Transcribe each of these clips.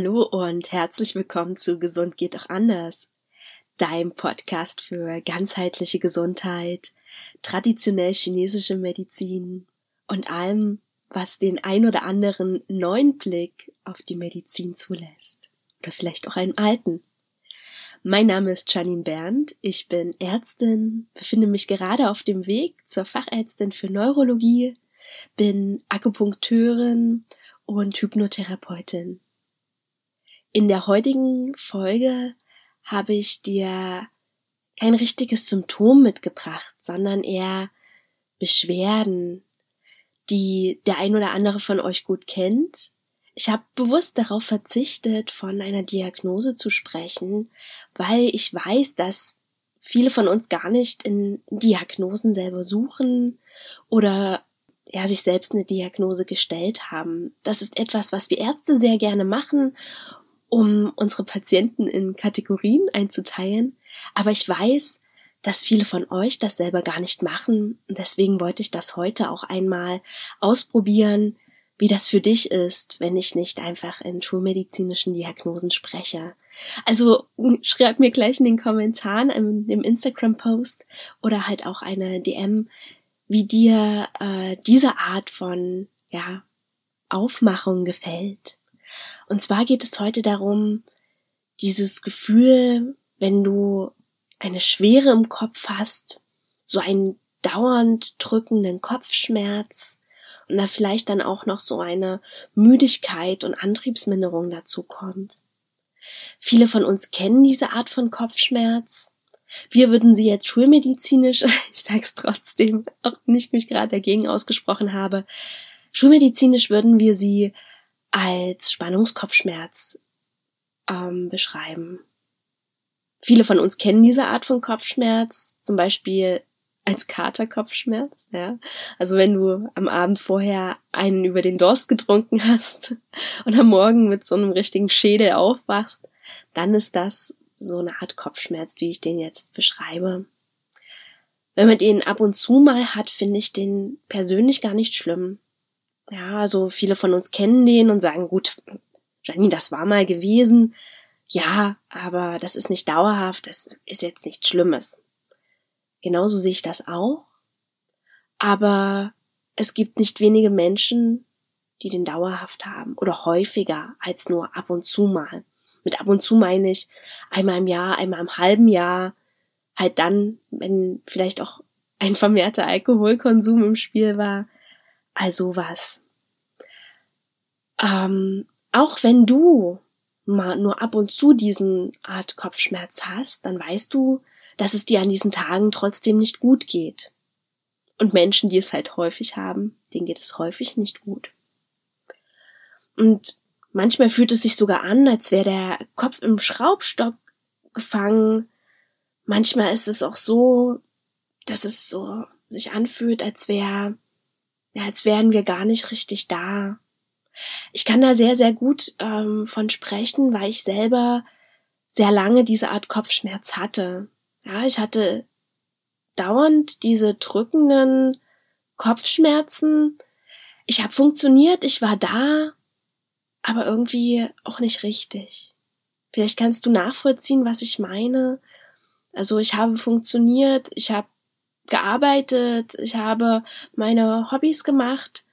Hallo und herzlich willkommen zu Gesund geht auch anders, dein Podcast für ganzheitliche Gesundheit, traditionell chinesische Medizin und allem, was den ein oder anderen neuen Blick auf die Medizin zulässt. Oder vielleicht auch einen alten. Mein Name ist Janine Berndt, ich bin Ärztin, befinde mich gerade auf dem Weg zur Fachärztin für Neurologie, bin Akupunkteurin und Hypnotherapeutin. In der heutigen Folge habe ich dir kein richtiges Symptom mitgebracht, sondern eher Beschwerden, die der ein oder andere von euch gut kennt. Ich habe bewusst darauf verzichtet, von einer Diagnose zu sprechen, weil ich weiß, dass viele von uns gar nicht in Diagnosen selber suchen oder ja, sich selbst eine Diagnose gestellt haben. Das ist etwas, was wir Ärzte sehr gerne machen, um unsere Patienten in Kategorien einzuteilen. Aber ich weiß, dass viele von euch das selber gar nicht machen. Deswegen wollte ich das heute auch einmal ausprobieren, wie das für dich ist, wenn ich nicht einfach in schulmedizinischen Diagnosen spreche. Also schreib mir gleich in den Kommentaren, im, im Instagram-Post oder halt auch eine DM, wie dir äh, diese Art von ja, Aufmachung gefällt. Und zwar geht es heute darum, dieses Gefühl, wenn du eine Schwere im Kopf hast, so einen dauernd drückenden Kopfschmerz und da vielleicht dann auch noch so eine Müdigkeit und Antriebsminderung dazu kommt. Viele von uns kennen diese Art von Kopfschmerz. Wir würden sie jetzt schulmedizinisch, ich sag's trotzdem, auch nicht mich gerade dagegen ausgesprochen habe, schulmedizinisch würden wir sie als Spannungskopfschmerz ähm, beschreiben. Viele von uns kennen diese Art von Kopfschmerz, zum Beispiel als Katerkopfschmerz, ja. Also wenn du am Abend vorher einen über den Durst getrunken hast und am Morgen mit so einem richtigen Schädel aufwachst, dann ist das so eine Art Kopfschmerz, wie ich den jetzt beschreibe. Wenn man den ab und zu mal hat, finde ich den persönlich gar nicht schlimm. Ja, also viele von uns kennen den und sagen, gut, Janine, das war mal gewesen. Ja, aber das ist nicht dauerhaft, das ist jetzt nichts Schlimmes. Genauso sehe ich das auch. Aber es gibt nicht wenige Menschen, die den dauerhaft haben oder häufiger als nur ab und zu mal. Mit ab und zu meine ich einmal im Jahr, einmal im halben Jahr, halt dann, wenn vielleicht auch ein vermehrter Alkoholkonsum im Spiel war, also was. Ähm, auch wenn du mal nur ab und zu diesen Art Kopfschmerz hast, dann weißt du, dass es dir an diesen Tagen trotzdem nicht gut geht. Und Menschen, die es halt häufig haben, denen geht es häufig nicht gut. Und manchmal fühlt es sich sogar an, als wäre der Kopf im Schraubstock gefangen. Manchmal ist es auch so, dass es so sich anfühlt, als wäre, ja, als wären wir gar nicht richtig da. Ich kann da sehr, sehr gut ähm, von sprechen, weil ich selber sehr lange diese Art Kopfschmerz hatte. Ja, ich hatte dauernd diese drückenden Kopfschmerzen. Ich habe funktioniert, ich war da, aber irgendwie auch nicht richtig. Vielleicht kannst du nachvollziehen, was ich meine. Also ich habe funktioniert, ich habe gearbeitet, ich habe meine Hobbys gemacht,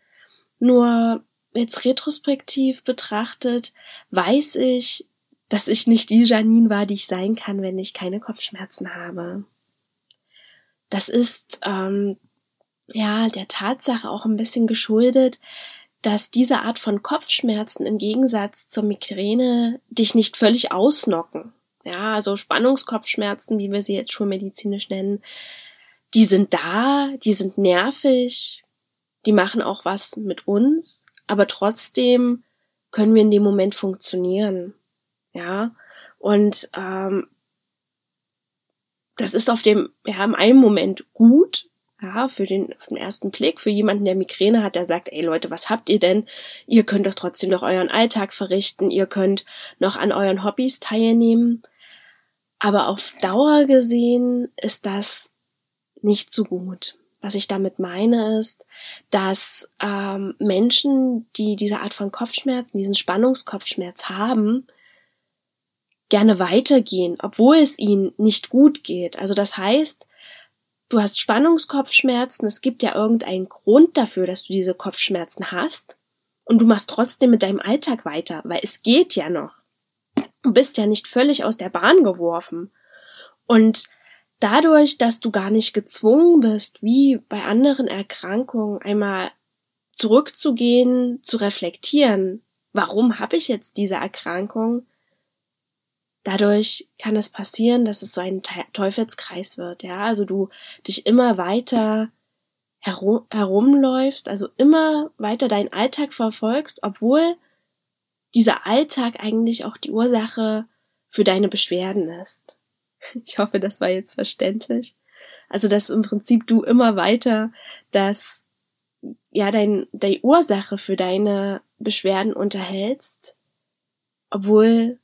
nur jetzt retrospektiv betrachtet, weiß ich, dass ich nicht die Janine war, die ich sein kann, wenn ich keine Kopfschmerzen habe. Das ist ähm, ja der Tatsache auch ein bisschen geschuldet, dass diese Art von Kopfschmerzen im Gegensatz zur Migräne dich nicht völlig ausnocken. Ja, also Spannungskopfschmerzen, wie wir sie jetzt schulmedizinisch nennen, die sind da, die sind nervig, die machen auch was mit uns, aber trotzdem können wir in dem Moment funktionieren. Ja, und ähm, das ist auf dem, ja, im einen Moment gut, ja, für den, für den ersten Blick, für jemanden, der Migräne hat, der sagt, ey Leute, was habt ihr denn? Ihr könnt doch trotzdem noch euren Alltag verrichten, ihr könnt noch an euren Hobbys teilnehmen. Aber auf Dauer gesehen ist das nicht so gut Was ich damit meine ist, dass ähm, Menschen, die diese Art von Kopfschmerzen, diesen Spannungskopfschmerz haben, gerne weitergehen, obwohl es ihnen nicht gut geht. Also das heißt, du hast Spannungskopfschmerzen, es gibt ja irgendeinen Grund dafür, dass du diese Kopfschmerzen hast und du machst trotzdem mit deinem Alltag weiter, weil es geht ja noch. Du bist ja nicht völlig aus der Bahn geworfen. Und dadurch, dass du gar nicht gezwungen bist, wie bei anderen Erkrankungen, einmal zurückzugehen, zu reflektieren, warum habe ich jetzt diese Erkrankung, dadurch kann es passieren, dass es so ein Teufelskreis wird, ja, also du dich immer weiter herum, herumläufst, also immer weiter deinen Alltag verfolgst, obwohl dieser Alltag eigentlich auch die Ursache für deine Beschwerden ist. Ich hoffe, das war jetzt verständlich. Also, dass im Prinzip du immer weiter das, ja, dein, die Ursache für deine Beschwerden unterhältst, obwohl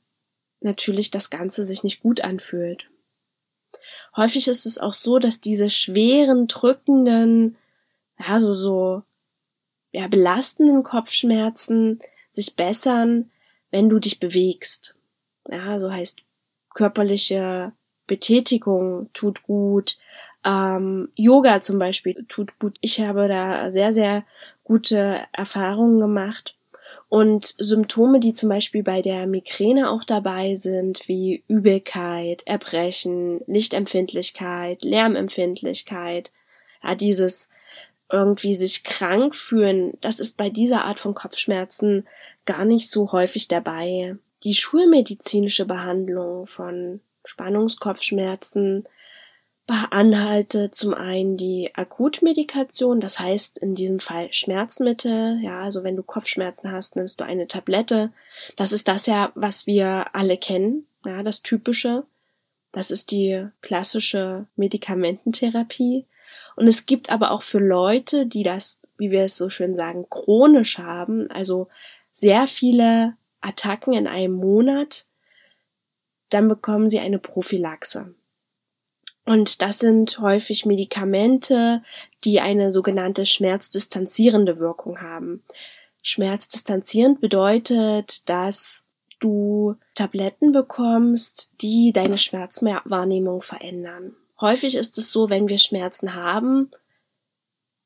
natürlich das Ganze sich nicht gut anfühlt. Häufig ist es auch so, dass diese schweren, drückenden, ja, so, so, ja, belastenden Kopfschmerzen sich bessern, wenn du dich bewegst. Ja, so heißt körperliche Betätigung tut gut, ähm, Yoga zum Beispiel tut gut. Ich habe da sehr, sehr gute Erfahrungen gemacht. Und Symptome, die zum Beispiel bei der Migräne auch dabei sind, wie Übelkeit, Erbrechen, Lichtempfindlichkeit, Lärmempfindlichkeit, ja, dieses irgendwie sich krank fühlen, das ist bei dieser Art von Kopfschmerzen gar nicht so häufig dabei. Die schulmedizinische Behandlung von Spannungskopfschmerzen beanhaltet zum einen die Akutmedikation, das heißt in diesem Fall Schmerzmittel, ja, also wenn du Kopfschmerzen hast, nimmst du eine Tablette. Das ist das ja, was wir alle kennen, ja, das typische. Das ist die klassische Medikamententherapie. Und es gibt aber auch für Leute, die das, wie wir es so schön sagen, chronisch haben, also sehr viele Attacken in einem Monat, dann bekommen sie eine Prophylaxe. Und das sind häufig Medikamente, die eine sogenannte schmerzdistanzierende Wirkung haben. Schmerzdistanzierend bedeutet, dass du Tabletten bekommst, die deine Schmerzwahrnehmung verändern. Häufig ist es so, wenn wir Schmerzen haben,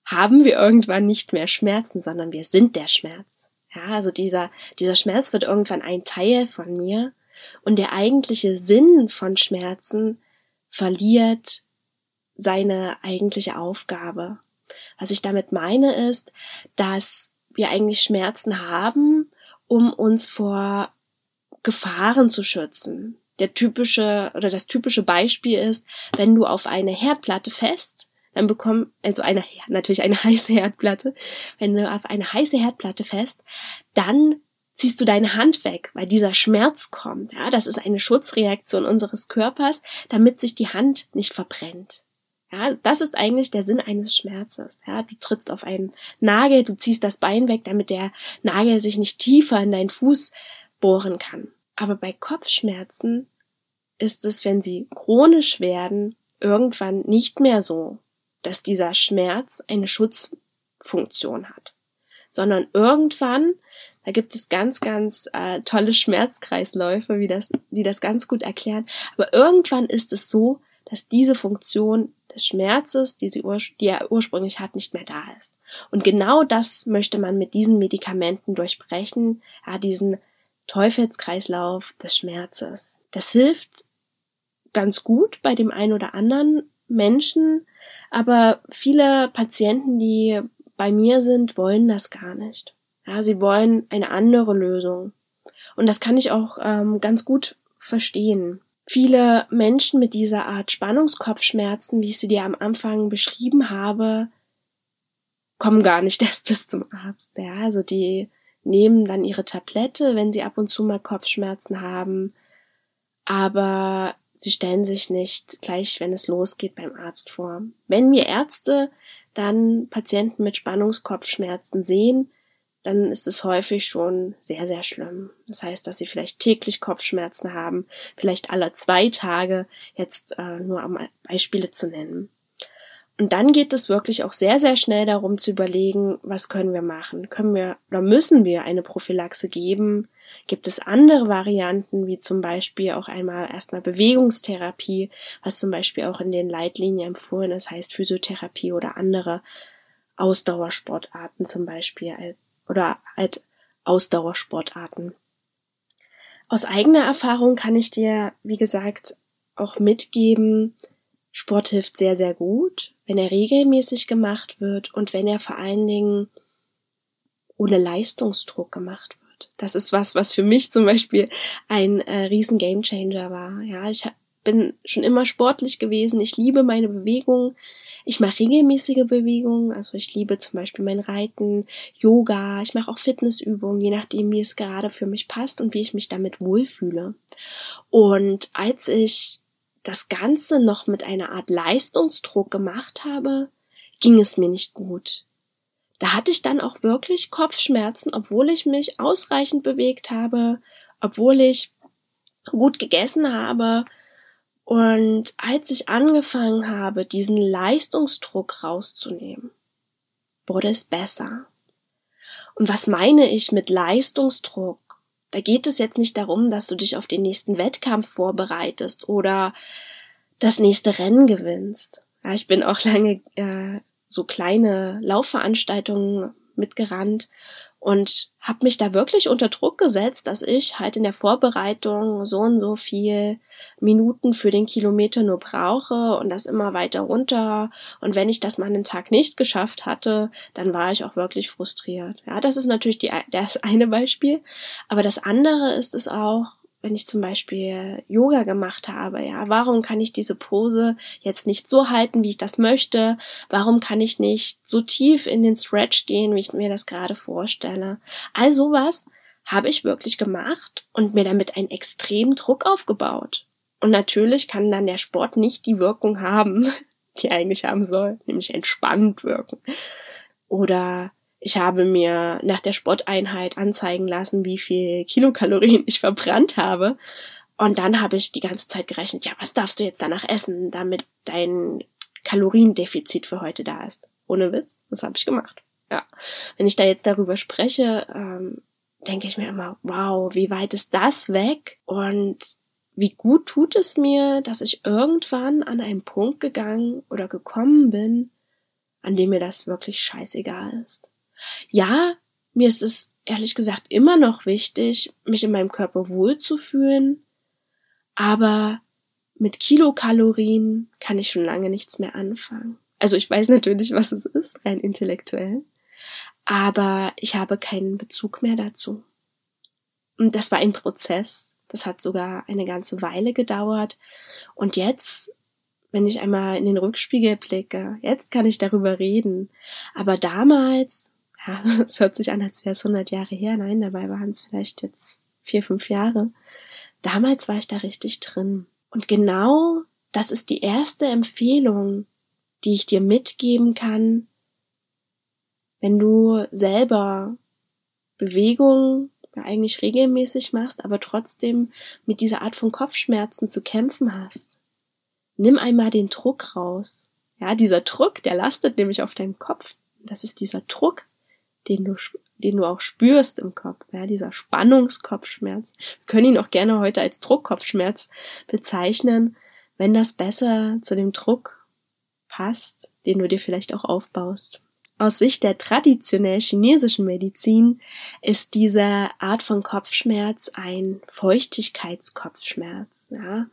haben wir irgendwann nicht mehr Schmerzen, sondern wir sind der Schmerz. Ja, also dieser, dieser Schmerz wird irgendwann ein Teil von mir und der eigentliche Sinn von Schmerzen verliert seine eigentliche Aufgabe. Was ich damit meine ist, dass wir eigentlich Schmerzen haben, um uns vor Gefahren zu schützen. Der typische oder das typische Beispiel ist, wenn du auf eine Herdplatte fest, dann bekomm also eine natürlich eine heiße Herdplatte, wenn du auf eine heiße Herdplatte fest, dann ziehst du deine Hand weg, weil dieser Schmerz kommt. Ja, das ist eine Schutzreaktion unseres Körpers, damit sich die Hand nicht verbrennt. Ja, das ist eigentlich der Sinn eines Schmerzes. Ja, du trittst auf einen Nagel, du ziehst das Bein weg, damit der Nagel sich nicht tiefer in deinen Fuß bohren kann. Aber bei Kopfschmerzen ist es, wenn sie chronisch werden, irgendwann nicht mehr so, dass dieser Schmerz eine Schutzfunktion hat, sondern irgendwann da gibt es ganz, ganz äh, tolle Schmerzkreisläufe, wie das, die das ganz gut erklären. Aber irgendwann ist es so, dass diese Funktion des Schmerzes, die, sie ur die er ursprünglich hat, nicht mehr da ist. Und genau das möchte man mit diesen Medikamenten durchbrechen, ja, diesen Teufelskreislauf des Schmerzes. Das hilft ganz gut bei dem einen oder anderen Menschen, aber viele Patienten, die bei mir sind, wollen das gar nicht. Ja, sie wollen eine andere Lösung. Und das kann ich auch ähm, ganz gut verstehen. Viele Menschen mit dieser Art Spannungskopfschmerzen, wie ich sie dir am Anfang beschrieben habe, kommen gar nicht erst bis zum Arzt. Ja, also die nehmen dann ihre Tablette, wenn sie ab und zu mal Kopfschmerzen haben, aber sie stellen sich nicht gleich, wenn es losgeht, beim Arzt vor. Wenn wir Ärzte dann Patienten mit Spannungskopfschmerzen sehen, dann ist es häufig schon sehr, sehr schlimm. Das heißt, dass sie vielleicht täglich Kopfschmerzen haben, vielleicht alle zwei Tage, jetzt äh, nur um Beispiele zu nennen. Und dann geht es wirklich auch sehr, sehr schnell darum zu überlegen, was können wir machen? Können wir oder müssen wir eine Prophylaxe geben? Gibt es andere Varianten, wie zum Beispiel auch einmal erstmal Bewegungstherapie, was zum Beispiel auch in den Leitlinien empfohlen ist, heißt Physiotherapie oder andere Ausdauersportarten zum Beispiel oder halt Ausdauersportarten. Aus eigener Erfahrung kann ich dir, wie gesagt, auch mitgeben, Sport hilft sehr, sehr gut, wenn er regelmäßig gemacht wird und wenn er vor allen Dingen ohne Leistungsdruck gemacht wird. Das ist was, was für mich zum Beispiel ein äh, riesen Gamechanger war. Ja, ich bin schon immer sportlich gewesen. Ich liebe meine Bewegung. Ich mache regelmäßige Bewegungen, also ich liebe zum Beispiel mein Reiten, Yoga, ich mache auch Fitnessübungen, je nachdem, wie es gerade für mich passt und wie ich mich damit wohlfühle. Und als ich das Ganze noch mit einer Art Leistungsdruck gemacht habe, ging es mir nicht gut. Da hatte ich dann auch wirklich Kopfschmerzen, obwohl ich mich ausreichend bewegt habe, obwohl ich gut gegessen habe. Und als ich angefangen habe, diesen Leistungsdruck rauszunehmen, wurde es besser. Und was meine ich mit Leistungsdruck? Da geht es jetzt nicht darum, dass du dich auf den nächsten Wettkampf vorbereitest oder das nächste Rennen gewinnst. Ja, ich bin auch lange äh, so kleine Laufveranstaltungen mitgerannt und habe mich da wirklich unter Druck gesetzt, dass ich halt in der Vorbereitung so und so viel Minuten für den Kilometer nur brauche und das immer weiter runter. Und wenn ich das mal einen Tag nicht geschafft hatte, dann war ich auch wirklich frustriert. Ja, das ist natürlich die, das eine Beispiel. Aber das andere ist es auch, wenn ich zum Beispiel Yoga gemacht habe, ja, warum kann ich diese Pose jetzt nicht so halten, wie ich das möchte? Warum kann ich nicht so tief in den Stretch gehen, wie ich mir das gerade vorstelle? All sowas habe ich wirklich gemacht und mir damit einen extremen Druck aufgebaut. Und natürlich kann dann der Sport nicht die Wirkung haben, die er eigentlich haben soll, nämlich entspannt wirken. Oder ich habe mir nach der Sporteinheit anzeigen lassen, wie viel Kilokalorien ich verbrannt habe. Und dann habe ich die ganze Zeit gerechnet, ja, was darfst du jetzt danach essen, damit dein Kaloriendefizit für heute da ist. Ohne Witz, das habe ich gemacht. Ja. Wenn ich da jetzt darüber spreche, ähm, denke ich mir immer, wow, wie weit ist das weg? Und wie gut tut es mir, dass ich irgendwann an einen Punkt gegangen oder gekommen bin, an dem mir das wirklich scheißegal ist. Ja, mir ist es ehrlich gesagt immer noch wichtig, mich in meinem Körper wohlzufühlen, aber mit Kilokalorien kann ich schon lange nichts mehr anfangen. Also ich weiß natürlich, was es ist, rein intellektuell, aber ich habe keinen Bezug mehr dazu. Und das war ein Prozess. Das hat sogar eine ganze Weile gedauert. Und jetzt, wenn ich einmal in den Rückspiegel blicke, jetzt kann ich darüber reden. Aber damals ja, es hört sich an, als wäre es 100 Jahre her. Nein, dabei waren es vielleicht jetzt vier, fünf Jahre. Damals war ich da richtig drin. Und genau das ist die erste Empfehlung, die ich dir mitgeben kann, wenn du selber Bewegung eigentlich regelmäßig machst, aber trotzdem mit dieser Art von Kopfschmerzen zu kämpfen hast. Nimm einmal den Druck raus. Ja, dieser Druck, der lastet nämlich auf deinem Kopf. Das ist dieser Druck, den du, den du auch spürst im Kopf, ja, dieser Spannungskopfschmerz. Wir können ihn auch gerne heute als Druckkopfschmerz bezeichnen, wenn das besser zu dem Druck passt, den du dir vielleicht auch aufbaust. Aus Sicht der traditionell chinesischen Medizin ist diese Art von Kopfschmerz ein Feuchtigkeitskopfschmerz. Ja?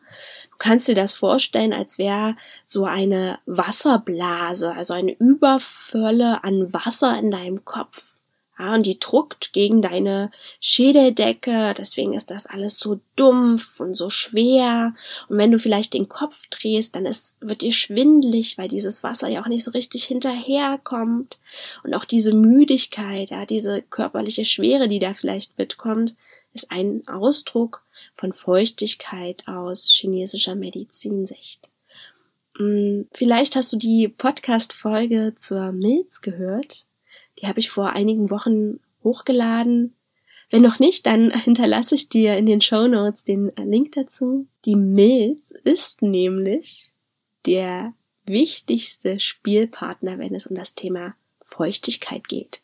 Kannst dir das vorstellen, als wäre so eine Wasserblase, also eine Überfülle an Wasser in deinem Kopf. Ja, und die druckt gegen deine Schädeldecke, deswegen ist das alles so dumpf und so schwer. Und wenn du vielleicht den Kopf drehst, dann ist, wird dir schwindlig, weil dieses Wasser ja auch nicht so richtig hinterherkommt. Und auch diese Müdigkeit, ja, diese körperliche Schwere, die da vielleicht mitkommt, ist ein Ausdruck von Feuchtigkeit aus chinesischer Medizinsicht. Hm, vielleicht hast du die Podcast-Folge zur Milz gehört. Die habe ich vor einigen Wochen hochgeladen. Wenn noch nicht, dann hinterlasse ich dir in den Show Notes den Link dazu. Die Milz ist nämlich der wichtigste Spielpartner, wenn es um das Thema Feuchtigkeit geht.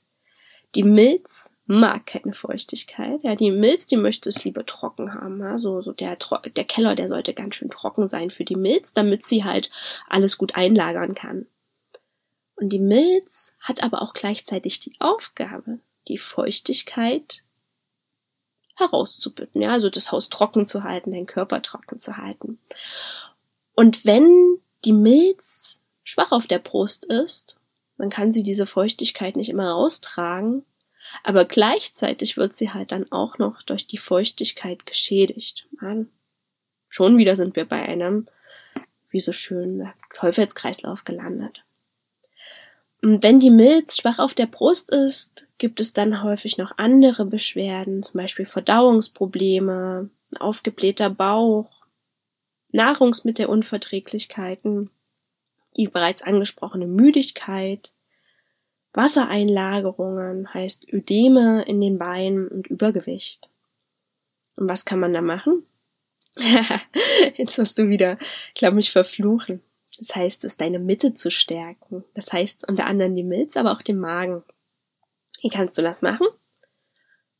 Die Milz mag keine Feuchtigkeit. Ja, die Milz, die möchte es lieber trocken haben. Ja, so, so der, der Keller, der sollte ganz schön trocken sein für die Milz, damit sie halt alles gut einlagern kann. Und die Milz hat aber auch gleichzeitig die Aufgabe, die Feuchtigkeit herauszubitten, ja, also das Haus trocken zu halten, den Körper trocken zu halten. Und wenn die Milz schwach auf der Brust ist, dann kann sie diese Feuchtigkeit nicht immer raustragen, aber gleichzeitig wird sie halt dann auch noch durch die Feuchtigkeit geschädigt. Man, schon wieder sind wir bei einem, wie so schön, Teufelskreislauf gelandet. Und wenn die Milz schwach auf der Brust ist, gibt es dann häufig noch andere Beschwerden, zum Beispiel Verdauungsprobleme, aufgeblähter Bauch, Nahrungsmittelunverträglichkeiten, die bereits angesprochene Müdigkeit, Wassereinlagerungen, heißt Ödeme in den Beinen und Übergewicht. Und was kann man da machen? Jetzt wirst du wieder, glaub mich, verfluchen. Das heißt, es deine Mitte zu stärken. Das heißt unter anderem die Milz, aber auch den Magen. Wie kannst du das machen?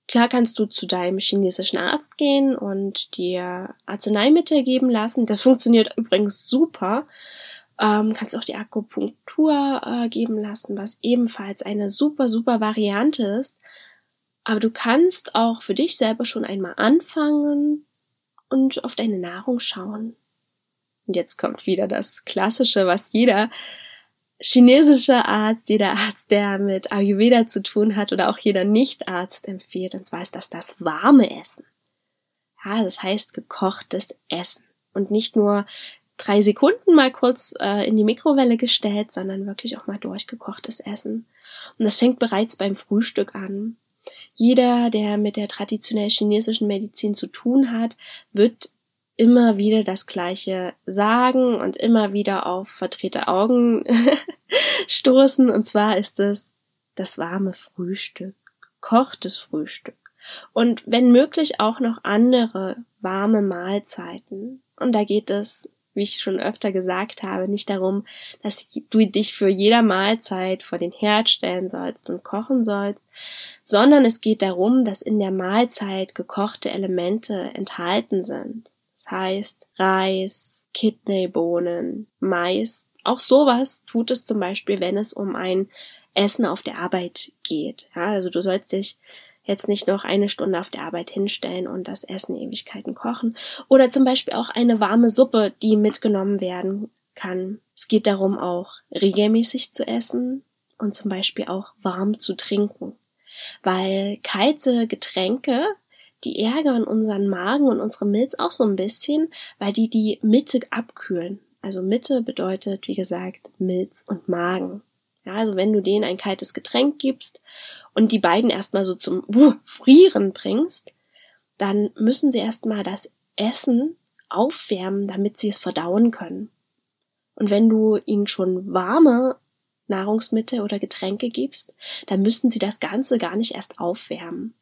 Klar kannst du zu deinem chinesischen Arzt gehen und dir Arzneimittel geben lassen. Das funktioniert übrigens super. Ähm, kannst auch die Akupunktur äh, geben lassen, was ebenfalls eine super, super Variante ist. Aber du kannst auch für dich selber schon einmal anfangen und auf deine Nahrung schauen. Und jetzt kommt wieder das Klassische, was jeder chinesische Arzt, jeder Arzt, der mit Ayurveda zu tun hat oder auch jeder Nicht-Arzt empfiehlt, und zwar ist das das warme Essen. Ja, das heißt gekochtes Essen. Und nicht nur drei Sekunden mal kurz äh, in die Mikrowelle gestellt, sondern wirklich auch mal durchgekochtes Essen. Und das fängt bereits beim Frühstück an. Jeder, der mit der traditionell chinesischen Medizin zu tun hat, wird immer wieder das Gleiche sagen und immer wieder auf verdrehte Augen stoßen. Und zwar ist es das warme Frühstück, kochtes Frühstück. Und wenn möglich auch noch andere warme Mahlzeiten. Und da geht es, wie ich schon öfter gesagt habe, nicht darum, dass du dich für jeder Mahlzeit vor den Herd stellen sollst und kochen sollst, sondern es geht darum, dass in der Mahlzeit gekochte Elemente enthalten sind. Das heißt Reis, Kidneybohnen, Mais. Auch sowas tut es zum Beispiel, wenn es um ein Essen auf der Arbeit geht. Ja, also du sollst dich jetzt nicht noch eine Stunde auf der Arbeit hinstellen und das Essen Ewigkeiten kochen. Oder zum Beispiel auch eine warme Suppe, die mitgenommen werden kann. Es geht darum, auch regelmäßig zu essen und zum Beispiel auch warm zu trinken. Weil kalte Getränke die ärgern unseren Magen und unsere Milz auch so ein bisschen, weil die die Mitte abkühlen. Also Mitte bedeutet, wie gesagt, Milz und Magen. Ja, also wenn du denen ein kaltes Getränk gibst und die beiden erstmal so zum uh, Frieren bringst, dann müssen sie erstmal das Essen aufwärmen, damit sie es verdauen können. Und wenn du ihnen schon warme Nahrungsmittel oder Getränke gibst, dann müssen sie das Ganze gar nicht erst aufwärmen.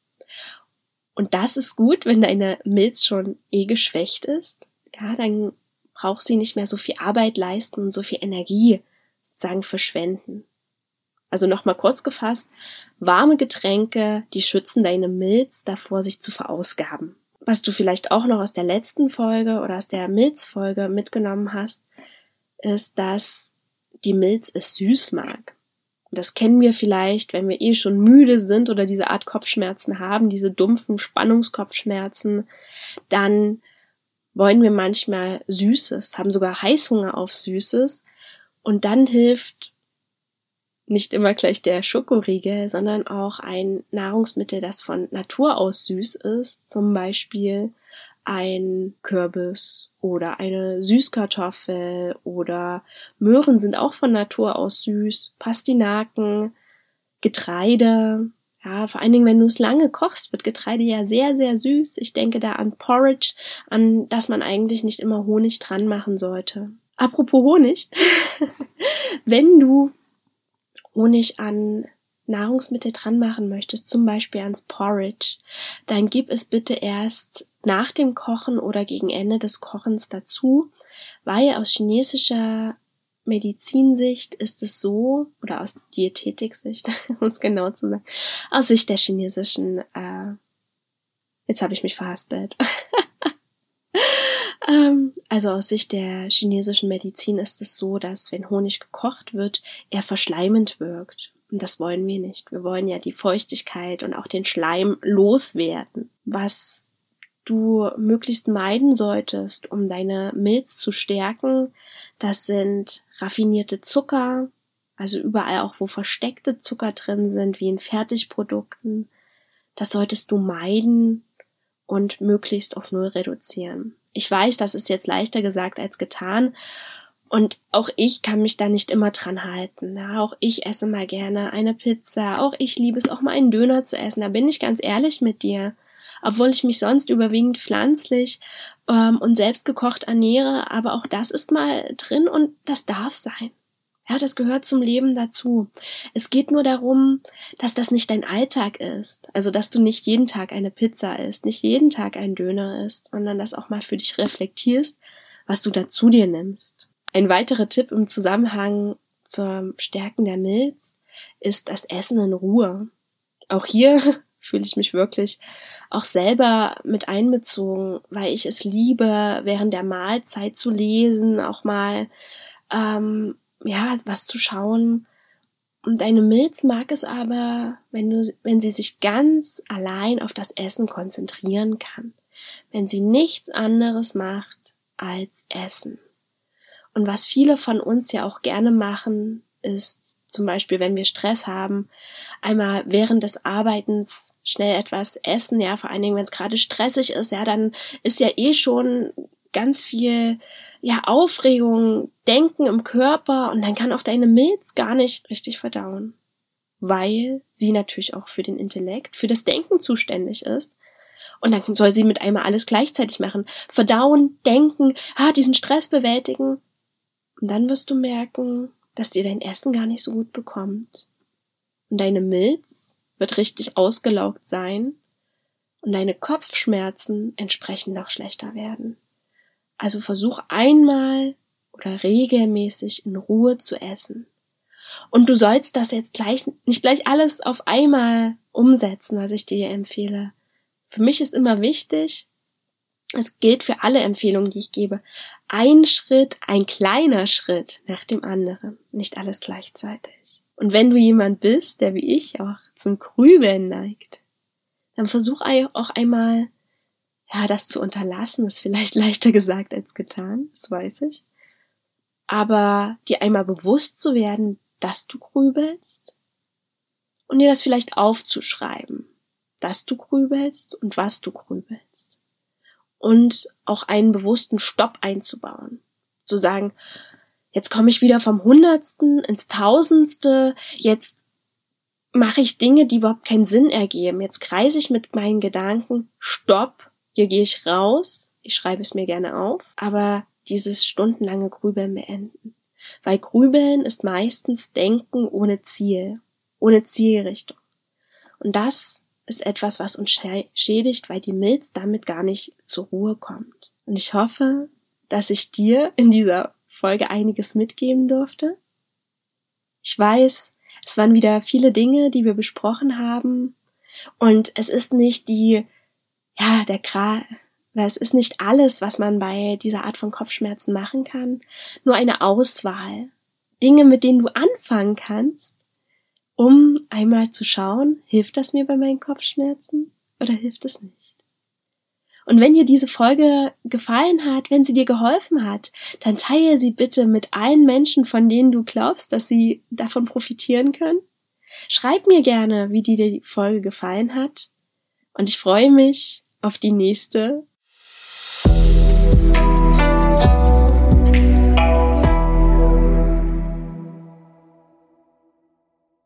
Und das ist gut, wenn deine Milz schon eh geschwächt ist. Ja, dann braucht sie nicht mehr so viel Arbeit leisten und so viel Energie sozusagen verschwenden. Also nochmal kurz gefasst, warme Getränke, die schützen deine Milz davor, sich zu verausgaben. Was du vielleicht auch noch aus der letzten Folge oder aus der Milzfolge mitgenommen hast, ist, dass die Milz es süß mag. Das kennen wir vielleicht, wenn wir eh schon müde sind oder diese Art Kopfschmerzen haben, diese dumpfen Spannungskopfschmerzen, dann wollen wir manchmal Süßes, haben sogar Heißhunger auf Süßes und dann hilft nicht immer gleich der Schokoriegel, sondern auch ein Nahrungsmittel, das von Natur aus süß ist, zum Beispiel ein Kürbis oder eine Süßkartoffel oder Möhren sind auch von Natur aus süß, Pastinaken, Getreide. Ja, vor allen Dingen, wenn du es lange kochst, wird Getreide ja sehr, sehr süß. Ich denke da an Porridge, an das man eigentlich nicht immer Honig dran machen sollte. Apropos Honig, wenn du Honig an Nahrungsmittel dran machen möchtest, zum Beispiel ans Porridge, dann gib es bitte erst nach dem Kochen oder gegen Ende des Kochens dazu, weil aus chinesischer Medizinsicht ist es so, oder aus Diätetiksicht, um es genau zu sagen, aus Sicht der chinesischen, äh, jetzt habe ich mich verhaspelt. ähm, also aus Sicht der chinesischen Medizin ist es so, dass wenn Honig gekocht wird, er verschleimend wirkt. Und das wollen wir nicht. Wir wollen ja die Feuchtigkeit und auch den Schleim loswerden, was du möglichst meiden solltest, um deine Milz zu stärken. Das sind raffinierte Zucker, also überall auch, wo versteckte Zucker drin sind, wie in Fertigprodukten. Das solltest du meiden und möglichst auf Null reduzieren. Ich weiß, das ist jetzt leichter gesagt als getan. Und auch ich kann mich da nicht immer dran halten. Ja, auch ich esse mal gerne eine Pizza. Auch ich liebe es auch mal einen Döner zu essen. Da bin ich ganz ehrlich mit dir obwohl ich mich sonst überwiegend pflanzlich ähm, und selbst gekocht ernähre, aber auch das ist mal drin und das darf sein. Ja, das gehört zum Leben dazu. Es geht nur darum, dass das nicht dein Alltag ist. Also, dass du nicht jeden Tag eine Pizza isst, nicht jeden Tag ein Döner isst, sondern das auch mal für dich reflektierst, was du dazu dir nimmst. Ein weiterer Tipp im Zusammenhang zum Stärken der Milz ist das Essen in Ruhe. Auch hier fühle ich mich wirklich auch selber mit einbezogen, weil ich es liebe, während der Mahlzeit zu lesen, auch mal ähm, ja was zu schauen. Und deine Milz mag es aber, wenn du, wenn sie sich ganz allein auf das Essen konzentrieren kann, wenn sie nichts anderes macht als Essen. Und was viele von uns ja auch gerne machen, ist zum Beispiel, wenn wir Stress haben, einmal während des Arbeitens schnell etwas essen, ja, vor allen Dingen, wenn es gerade stressig ist, ja, dann ist ja eh schon ganz viel ja Aufregung, Denken im Körper und dann kann auch deine Milz gar nicht richtig verdauen, weil sie natürlich auch für den Intellekt, für das Denken zuständig ist. Und dann soll sie mit einmal alles gleichzeitig machen. Verdauen, denken, ah, diesen Stress bewältigen. Und dann wirst du merken, dass dir dein Essen gar nicht so gut bekommt. Und deine Milz wird richtig ausgelaugt sein und deine Kopfschmerzen entsprechend noch schlechter werden. Also versuch einmal oder regelmäßig in Ruhe zu essen. Und du sollst das jetzt gleich, nicht gleich alles auf einmal umsetzen, was ich dir empfehle. Für mich ist immer wichtig, es gilt für alle Empfehlungen, die ich gebe, ein Schritt, ein kleiner Schritt nach dem anderen, nicht alles gleichzeitig. Und wenn du jemand bist, der wie ich auch zum Grübeln neigt, dann versuch auch einmal, ja, das zu unterlassen, ist vielleicht leichter gesagt als getan, das weiß ich. Aber dir einmal bewusst zu werden, dass du grübelst und dir das vielleicht aufzuschreiben, dass du grübelst und was du grübelst. Und auch einen bewussten Stopp einzubauen. Zu sagen, Jetzt komme ich wieder vom Hundertsten ins Tausendste. Jetzt mache ich Dinge, die überhaupt keinen Sinn ergeben. Jetzt kreise ich mit meinen Gedanken. Stopp. Hier gehe ich raus. Ich schreibe es mir gerne auf. Aber dieses stundenlange Grübeln beenden. Weil Grübeln ist meistens Denken ohne Ziel, ohne Zielrichtung. Und das ist etwas, was uns schädigt, weil die Milz damit gar nicht zur Ruhe kommt. Und ich hoffe, dass ich dir in dieser Folge einiges mitgeben durfte. Ich weiß, es waren wieder viele Dinge, die wir besprochen haben. Und es ist nicht die, ja, der Kra, es ist nicht alles, was man bei dieser Art von Kopfschmerzen machen kann. Nur eine Auswahl. Dinge, mit denen du anfangen kannst, um einmal zu schauen, hilft das mir bei meinen Kopfschmerzen oder hilft es nicht? Und wenn dir diese Folge gefallen hat, wenn sie dir geholfen hat, dann teile sie bitte mit allen Menschen, von denen du glaubst, dass sie davon profitieren können. Schreib mir gerne, wie dir die Folge gefallen hat. Und ich freue mich auf die nächste